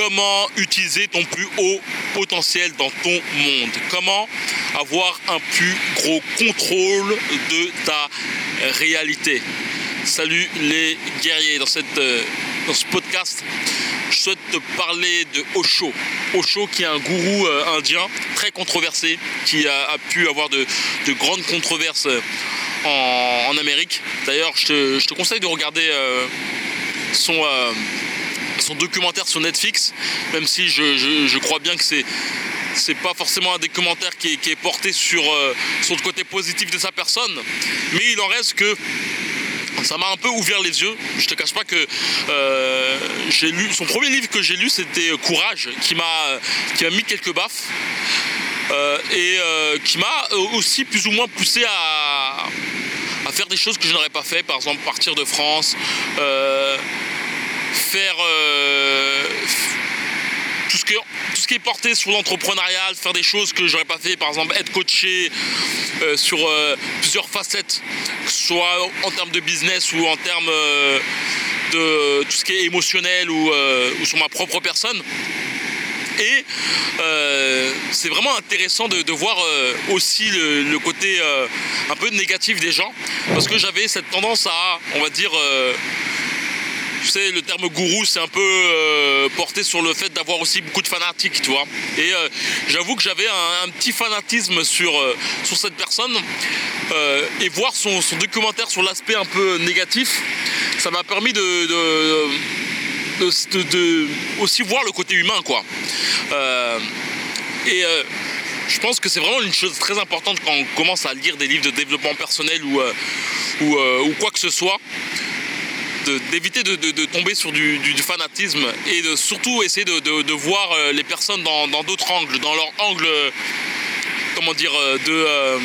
comment utiliser ton plus haut potentiel dans ton monde, comment avoir un plus gros contrôle de ta réalité? Salut les guerriers, dans, cette, euh, ce podcast, je souhaite te parler de Osho. Osho qui est un gourou euh, indien très controversé, qui a, pu avoir de, grandes controverses en, Amérique. D'ailleurs, je te, conseille de regarder euh, son son documentaire sur Netflix, même si je, crois bien que c'est c'est pas forcément un des commentaires qui est, porté sur, euh, sur le côté positif de sa personne, mais il en reste que ça m'a un peu ouvert les yeux. Je te cache pas que euh, j'ai lu son premier livre que j'ai lu, c'était Courage, qui m'a qui m'a mis quelques baffes euh, et qui m'a aussi plus ou moins poussé à, à faire des choses que je n'aurais pas fait, par exemple partir de France faire euh, tout, ce que, ce qui est porté sur l'entrepreneuriat, faire des choses que j'aurais pas fait, par exemple être coaché euh, sur euh, plusieurs facettes, soit en termes de business ou en termes de tout ce qui est émotionnel ou, sur ma propre personne. Et c'est vraiment intéressant de, voir aussi le, côté un peu négatif des gens, parce que j'avais cette tendance à, on va dire, tu le terme gourou, c'est un peu euh, porté sur le fait d'avoir aussi beaucoup de fanatiques, tu vois. Et euh, j'avoue que j'avais un, petit fanatisme sur, euh, cette personne. et voir son, documentaire sur l'aspect un peu négatif, ça m'a permis de, de, aussi voir le côté humain, quoi. et je pense que c'est vraiment une chose très importante quand on commence à lire des livres de développement personnel ou quoi que ce soit d'éviter de, tomber sur du, fanatisme et de surtout essayer de, voir euh, les personnes dans d'autres angles, dans leur angle, comment dire, euh, de, euh,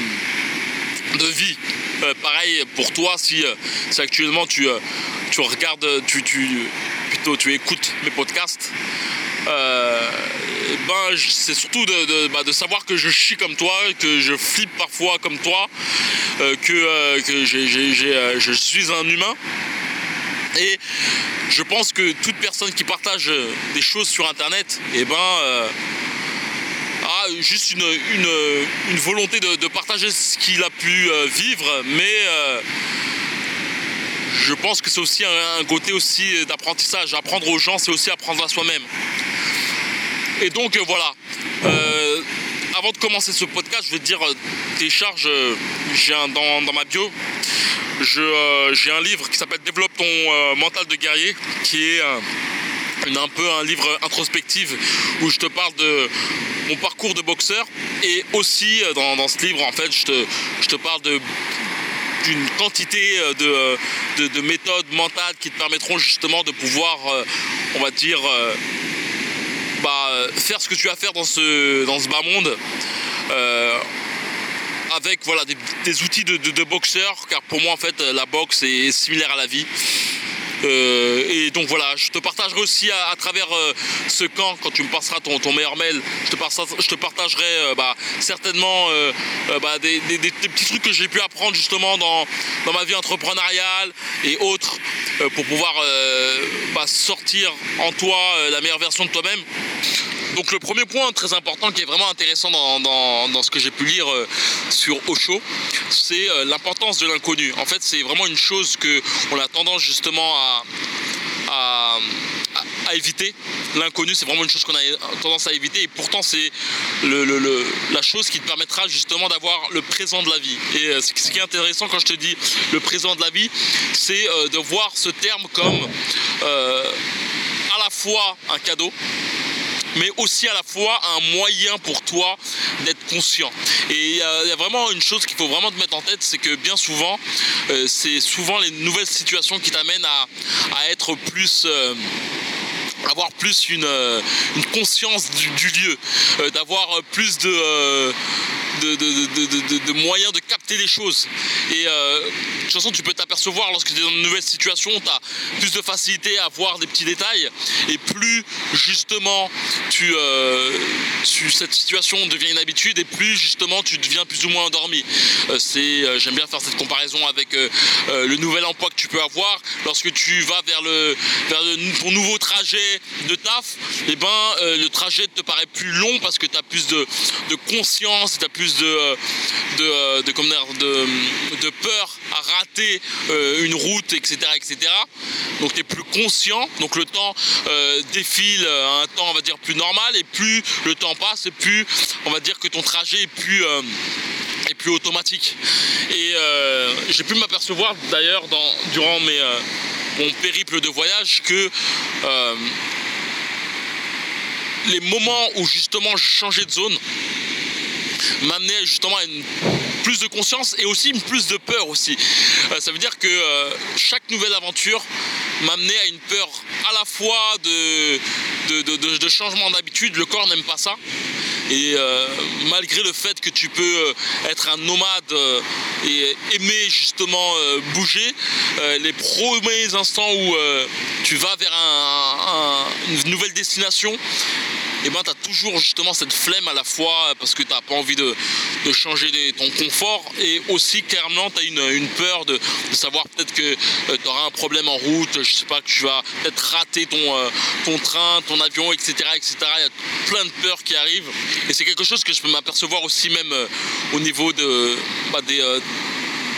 de vie. pareil pour toi, si, actuellement tu, tu regardes, tu, tu, plutôt tu écoutes mes podcasts, ben, c'est surtout bah, de, savoir que je chie comme toi, que je flippe parfois comme toi, que, que je suis un humain et je pense que toute personne qui partage des choses sur Internet, eh ben, euh, a juste une, volonté de, partager ce qu'il a pu euh, vivre, mais euh, je pense que c'est aussi un, côté aussi d'apprentissage. Apprendre aux gens, c'est aussi apprendre à soi-même. Et donc voilà. avant de commencer ce podcast, je vais te dire, télécharge, j'ai un dans, dans ma bio, euh, j'ai un livre qui s'appelle Développe ton euh, mental de guerrier, qui est euh, un peu un livre introspectif où je te parle de mon parcours de boxeur et aussi dans, ce livre en fait je te, je te parle de d'une quantité de, de, méthodes mentales qui te permettront justement de pouvoir, on va dire, bah, faire ce que tu as à faire dans ce, dans ce bas monde avec voilà, des, outils de, boxeur, car pour moi en fait la boxe est similaire à la vie. Euh, et donc voilà, je te partagerai aussi à, travers euh, ce camp, quand tu me passeras ton, ton meilleur mail, je te, je te partagerai euh, bah, certainement bah, des, petits trucs que j'ai pu apprendre justement dans, dans, ma vie entrepreneuriale et autres pour pouvoir bah, sortir en toi la meilleure version de toi-même. Donc le premier point très important qui est vraiment intéressant dans, ce que j'ai pu lire euh, sur Osho, c'est euh, l'importance de l'inconnu. En fait, c'est vraiment une chose que on a tendance justement à, éviter. L'inconnu, c'est vraiment une chose qu'on a tendance à éviter et pourtant c'est la chose qui te permettra justement d'avoir le présent de la vie. Et euh, ce qui est intéressant quand je te dis le présent de la vie, c'est de voir ce terme comme à la fois un cadeau, mais aussi à la fois un moyen pour toi d'être conscient. Et il y, a vraiment une chose qu'il faut vraiment te mettre en tête, c'est que bien souvent, euh, c'est souvent les nouvelles situations qui t'amènent à, être plus... Euh, avoir plus une, euh, conscience du, lieu, d'avoir plus de, de, moyens de capter les choses. Et toute façon, tu peux t'apercevoir lorsque tu es dans une nouvelle situation, tu as plus de facilité à voir des petits détails. Et plus, justement, tu, euh, cette situation devient une habitude et plus, justement, tu deviens plus ou moins endormi. Euh, c'est, j'aime bien faire cette comparaison avec le nouvel emploi que tu peux avoir. Lorsque tu vas vers, le, ton nouveau trajet de taf, eh ben, le trajet te paraît plus long parce que tu as plus de, conscience, tu as plus de, de, de, de, peur à rater euh, une route, etc. etc. Donc tu es plus conscient, donc le temps euh, défile à un temps on va dire plus normal et plus le temps passe et plus on va dire que ton trajet est plus euh, est plus automatique. Et j'ai pu m'apercevoir d'ailleurs durant mes, mon périple de voyage que les moments où justement je changeais de zone m'amenaient justement à une plus de conscience et aussi plus de peur aussi. Euh, ça veut dire que euh, chaque nouvelle aventure m'amenait à une peur à la fois de, de, changement d'habitude, le corps n'aime pas ça. Et euh, malgré le fait que tu peux être un nomade et aimer justement bouger, les premiers instants où tu vas vers une nouvelle destination, et eh ben tu as toujours justement cette flemme à la fois parce que tu n'as pas envie de, changer ton confort et aussi clairement tu as une, peur de, savoir peut-être que euh, tu auras un problème en route, je sais pas, que tu vas peut-être rater ton, euh, train, ton avion, etc., etc. Il y a plein de peurs qui arrivent et c'est quelque chose que je peux m'apercevoir aussi même euh, au niveau de, bah, des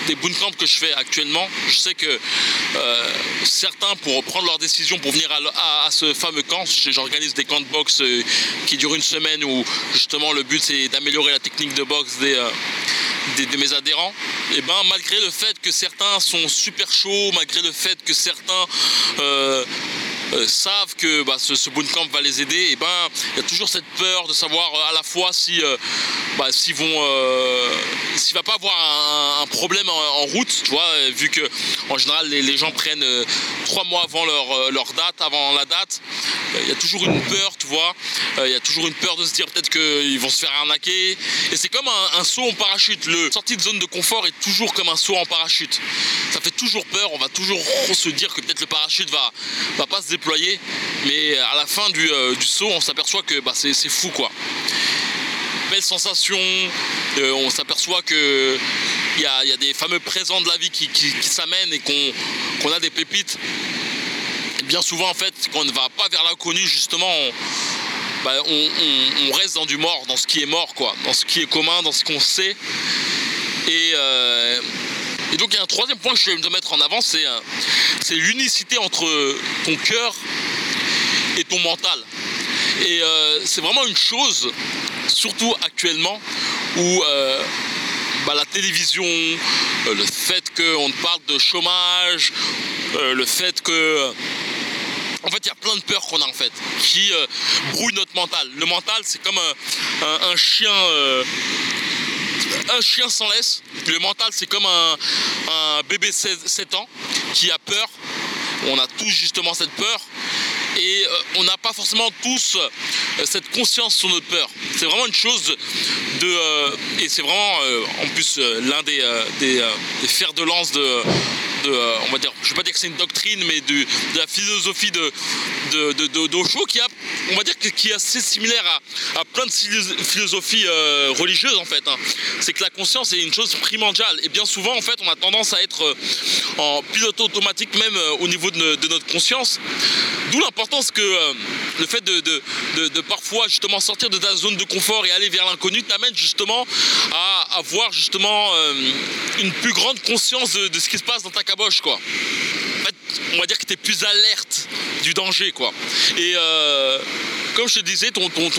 des bootcamps que je fais actuellement, je sais que euh, certains, pour prendre leur décision pour venir à, ce fameux camp, j'organise des camps de boxe euh, qui durent une semaine où justement le but c'est d'améliorer la technique de boxe des, euh, de mes adhérents, et ben malgré le fait que certains sont super chauds, malgré le fait que certains savent que bah, ce, ce bootcamp va les aider, et ben il y a toujours cette peur de savoir à la fois si bah, s'ils vont s'il va pas avoir un, problème en, route, tu vois, vu que en général les, gens prennent euh, trois mois avant leur, euh, leur, date, avant la date, euh, il y a toujours une peur, tu vois, il y a toujours une peur de se dire peut-être qu'ils vont se faire arnaquer. Et c'est comme un, saut en parachute. Le sortie de zone de confort est toujours comme un saut en parachute. Ça fait toujours peur, on va toujours se dire que peut-être le parachute va, va pas se mais à la fin du, saut, on s'aperçoit que bah, c'est fou quoi belle sensation. Euh, on s'aperçoit que il y, a, des fameux présents de la vie qui, s'amènent et qu'on a des pépites. bien souvent, en fait, quand on ne va pas vers l'inconnu, justement, bah, on, reste dans du mort, dans ce qui est mort, quoi, dans ce qui est commun, dans ce qu'on sait. Et, euh, donc, il y a un troisième point que je vais me mettre en avant, c'est euh, l'unicité entre ton cœur et ton mental. Et c'est vraiment une chose surtout actuellement où euh, bah, la télévision, euh, le fait qu'on parle de chômage, euh, le fait que... En fait, il y a plein de peurs qu'on a en fait, qui brouillent notre mental. Le mental, c'est comme un, chien un chien sans laisse. Le mental, c'est comme un, bébé 7 ans qui a peur. On a tous justement cette peur et euh, on n'a pas forcément tous euh, cette conscience sur notre peur. C'est vraiment une chose de... Euh, et c'est vraiment en plus l'un des, fers de lance de, on va dire, je ne vais pas dire que c'est une doctrine, mais de, la philosophie de, d'Osho qui a, on va dire, qui est assez similaire à, plein de philosophies religieuses en fait. Hein. C'est que la conscience est une chose primordiale et bien souvent en fait on a tendance à être en pilote automatique même au niveau de, notre conscience. D'où l'importance que euh, le fait de, parfois justement sortir de ta zone de confort et aller vers l'inconnu t'amène justement à avoir justement euh, une plus grande conscience de, ce qui se passe dans ta caboche quoi. On va dire que tu es plus alerte du danger quoi. Et euh, comme je te disais, ton, ton,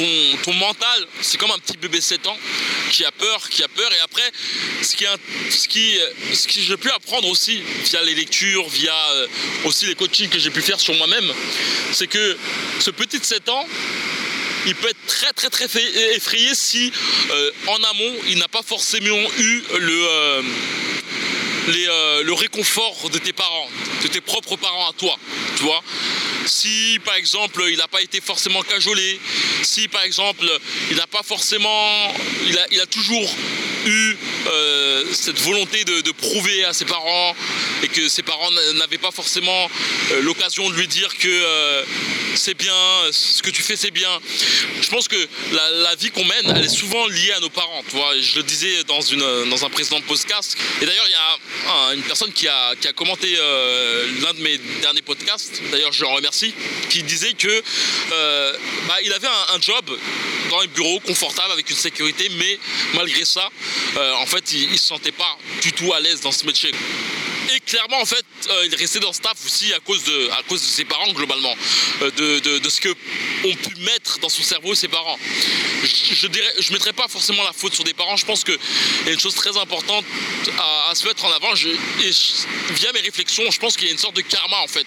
ton, mental, c'est comme un petit bébé 7 ans qui a peur, qui a peur. Et après, ce qui, ce qui, ce qui j'ai pu apprendre aussi via les lectures, via euh, aussi les coachings que j'ai pu faire sur moi-même, c'est que ce petit de 7 ans, il peut être très très très effrayé si euh, en amont il n'a pas forcément eu le, le réconfort de tes parents, de tes propres parents à toi, tu vois. Si par exemple il n'a pas été forcément cajolé, si par exemple il n'a pas forcément, il a, toujours eu cette volonté de, prouver à ses parents et que ses parents n'avaient pas forcément l'occasion de lui dire que c'est bien, ce que tu fais c'est bien. Je pense que la, vie qu'on mène, elle est souvent liée à nos parents. Tu vois, je le disais dans, une, dans un précédent podcast. Et d'ailleurs, il y a une personne qui a, qui a commenté l'un de mes derniers podcasts, d'ailleurs je l'en remercie, qui disait que bah, il avait un, job dans un bureau confortable avec une sécurité, mais malgré ça, en fait, il, ne se sentait pas du tout à l'aise dans ce métier. Et clairement, en fait, euh, il restait dans le staff aussi à cause de, à cause de ses parents, globalement. Euh, de, de, ce que ont pu mettre dans son cerveau ses parents. Je, ne je mettrais pas forcément la faute sur des parents. Je pense qu'il y a une chose très importante à, se mettre en avant. Je, et via mes réflexions, je pense qu'il y a une sorte de karma, en fait.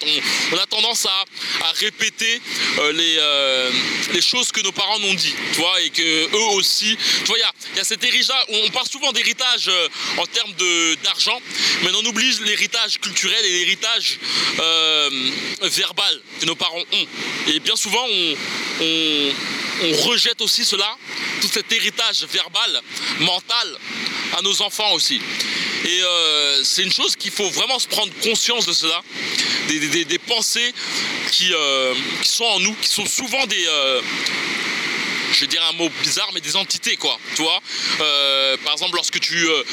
On, a tendance à, à répéter euh, les, les choses que nos parents nous ont dit, tu vois, et que eux aussi. Tu vois, il y y a, cet héritage. On parle souvent d'héritage en termes d'argent, mais on oublie les l'héritage culturel et l'héritage euh, verbal que nos parents ont. Et bien souvent, on, rejette aussi cela, tout cet héritage verbal, mental, à nos enfants aussi. Et euh, c'est une chose qu'il faut vraiment se prendre conscience de cela, des, pensées euh, qui, sont en nous, qui sont souvent des, je vais dire un mot bizarre, mais des entités, quoi. Tu vois euh, Par exemple, lorsque tu euh,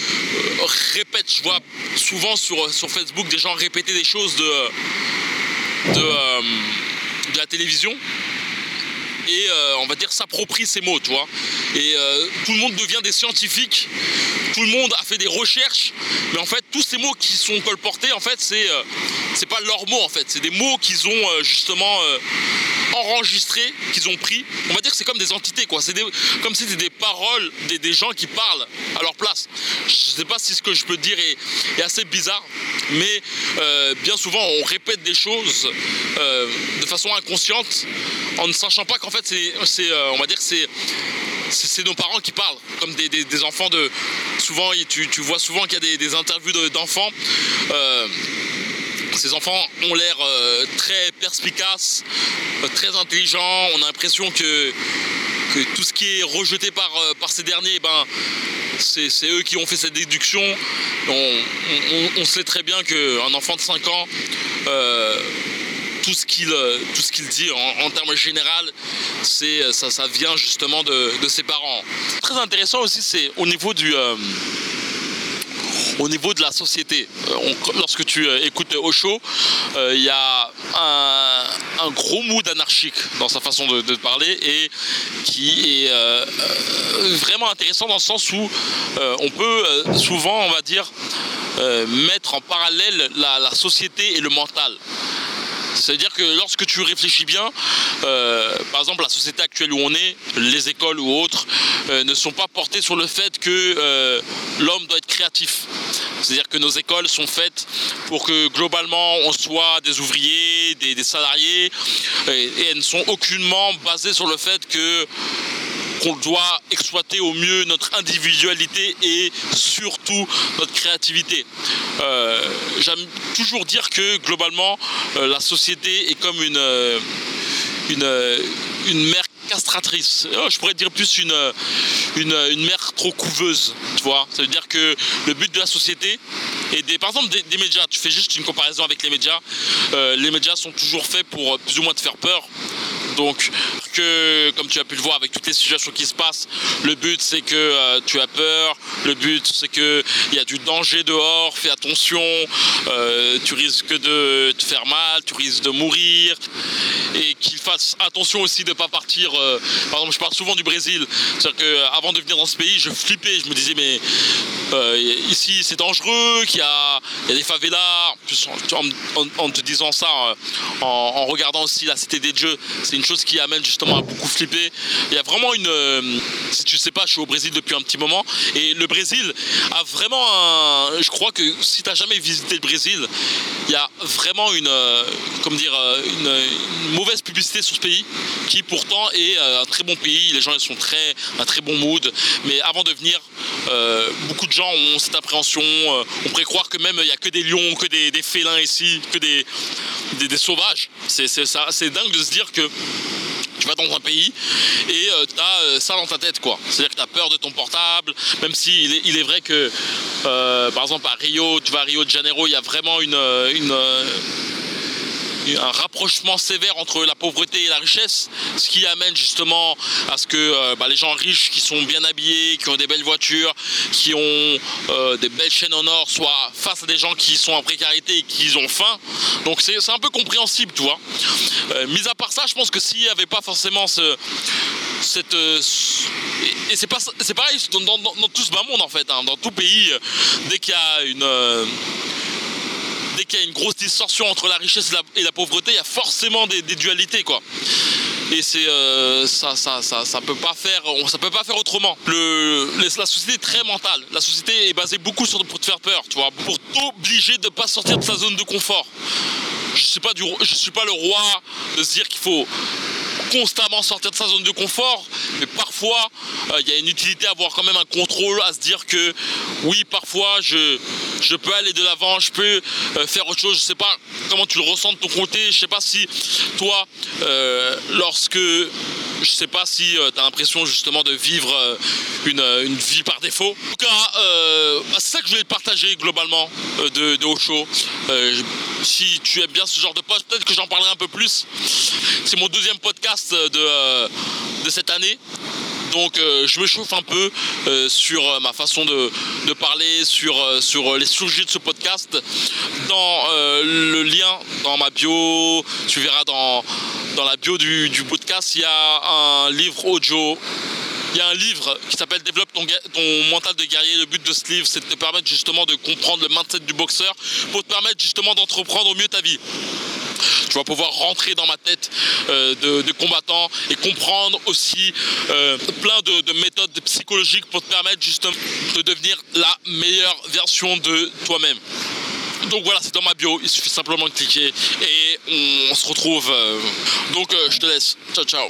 répètes, je vois souvent sur, sur Facebook des gens répéter des choses de, de, euh, la télévision et on va dire s'approprie ces mots, tu vois. Et tout le monde devient des scientifiques, tout le monde a fait des recherches, mais en fait tous ces mots qui sont colportés, en fait c'est c'est pas leurs mots en fait, c'est des mots qu'ils ont justement enregistrés qu'ils ont pris. On va dire que c'est comme des entités, quoi. C'est comme si c'était des paroles des, gens qui parlent à leur place. Je sais pas si ce que je peux dire est, assez bizarre, mais euh, bien souvent on répète des choses euh, de façon inconsciente en ne sachant pas qu'en fait c'est, euh, on va dire c'est c'est nos parents qui parlent, comme des, enfants de. Souvent, tu, vois souvent qu'il y a des, interviews d'enfants ces enfants ont l'air euh, très perspicaces, euh, très intelligents. On a l'impression que, tout ce qui est rejeté par, euh, par ces derniers, ben, c'est eux qui ont fait cette déduction. On, sait très bien qu'un enfant de 5 ans, tout ce qu'il dit en, termes généraux, ça, ça vient justement de, ses parents. Très intéressant aussi, c'est au niveau du au niveau de la société. Euh, lorsque tu euh, écoutes euh, il y a un, gros mood anarchique dans sa façon de, parler et qui est vraiment intéressant dans le sens où on peut souvent, on va dire, mettre en parallèle la société et le mental. C'est-à-dire que lorsque tu réfléchis bien, euh, par exemple la société actuelle où on est, les écoles ou autres, euh, ne sont pas portées sur le fait que euh, l'homme doit être créatif. C'est-à-dire que nos écoles sont faites pour que globalement on soit des ouvriers, des, salariés, et, elles ne sont aucunement basées sur le fait qu'on doit exploiter au mieux notre individualité et surtout notre créativité. Euh, j'aime toujours dire que globalement, euh, la société est comme une, euh, une, mère castratrice. Oh, je pourrais dire plus une, une, mère trop couveuse, tu vois. Ça veut dire que le but de la société et des, par exemple des, médias, tu fais juste une comparaison avec les médias. les médias sont toujours faits pour plus ou moins te faire peur. Donc, que, comme tu as pu le voir avec toutes les situations qui se passent, le but c'est que euh, tu as peur, le but c'est qu'il y a du danger dehors, fais attention, euh, tu risques de te faire mal, tu risques de mourir, et qu'il fasse attention aussi de ne pas partir. Euh, par exemple, je parle souvent du Brésil, c'est-à-dire qu'avant de venir dans ce pays, je flippais, je me disais, mais ici c'est dangereux, qu'il y, a, des favelas, en, en, te disant ça, en, en regardant aussi la cité des dieux, c'est une chose qui amène justement à beaucoup flipper. Il y a vraiment une. Euh, si tu sais pas, je suis au Brésil depuis un petit moment. Et le Brésil a vraiment un. Je crois que si tu n'as jamais visité le Brésil, il y a vraiment une. Euh, comme dire. Euh, une, mauvaise publicité sur ce pays qui pourtant est un très bon pays. Les gens ils sont très. un très bon mood. Mais avant de venir, beaucoup de gens ont cette appréhension. on pourrait croire que même il n'y a que des lions, que des, félins ici, que des, sauvages. C'est dingue de se dire que Tu vas dans un pays et tu as ça dans ta tête, quoi. C'est-à-dire que tu as peur de ton portable, même est, il est vrai que, par exemple, à Rio, tu vas à Rio de Janeiro, il y a vraiment une un rapprochement sévère entre la pauvreté et la richesse, ce qui amène justement à ce que euh, bah, les gens riches qui sont bien habillés, qui ont des belles voitures, qui ont euh, des belles chaînes en or, soient face à des gens qui sont en précarité et qui ont faim. Donc c'est un peu compréhensible, tu vois. Euh, mis à part ça, je pense que s'il n'y avait pas forcément ce, cette et, c'est pas pareil dans, tout ce bas monde en fait hein. dans tout pays dès qu'il y a une dès qu'il y a une grosse distorsion entre la richesse et la, pauvreté, il y a forcément des, dualités, quoi. Et c'est euh, ça, ça, ça, ça, peut pas faire, ça peut pas faire autrement. Le, la société est très mentale. La société est basée beaucoup sur pour te faire peur, tu vois, pour t'obliger de pas sortir de sa zone de confort. Je suis pas du, je suis pas le roi de se dire qu'il faut constamment sortir de sa zone de confort, mais parfois euh, il y a une utilité à avoir quand même un contrôle, à se dire que oui, parfois je, je peux aller de l'avant, je peux euh, faire autre chose. Je sais pas comment tu le ressens de ton côté, je sais pas si toi, euh, lorsque je sais pas si tu as l'impression justement de vivre une, vie par défaut. En tout cas, bah, c'est ça que je voulais te partager globalement de, de si tu aimes bien ce genre de poste, peut-être que j'en parlerai un peu plus. C'est mon deuxième podcast de, euh, de cette année. Donc euh, je me chauffe un peu euh, sur ma façon de, parler, sur, sur les sujets de ce podcast. Dans le lien dans ma bio, tu verras dans, dans la bio du, du podcast, il y a un livre audio il y a un livre qui s'appelle Développe ton, ton, mental de guerrier. Le but de ce livre, c'est de te permettre justement de comprendre le mindset du boxeur pour te permettre justement d'entreprendre au mieux ta vie tu vas pouvoir rentrer dans ma tête euh, de, combattant et comprendre aussi euh, plein de, méthodes psychologiques pour te permettre justement de devenir la meilleure version de toi-même. Donc voilà, c'est dans ma bio, il suffit simplement de cliquer et on, se retrouve. Euh, donc je te laisse. Ciao ciao.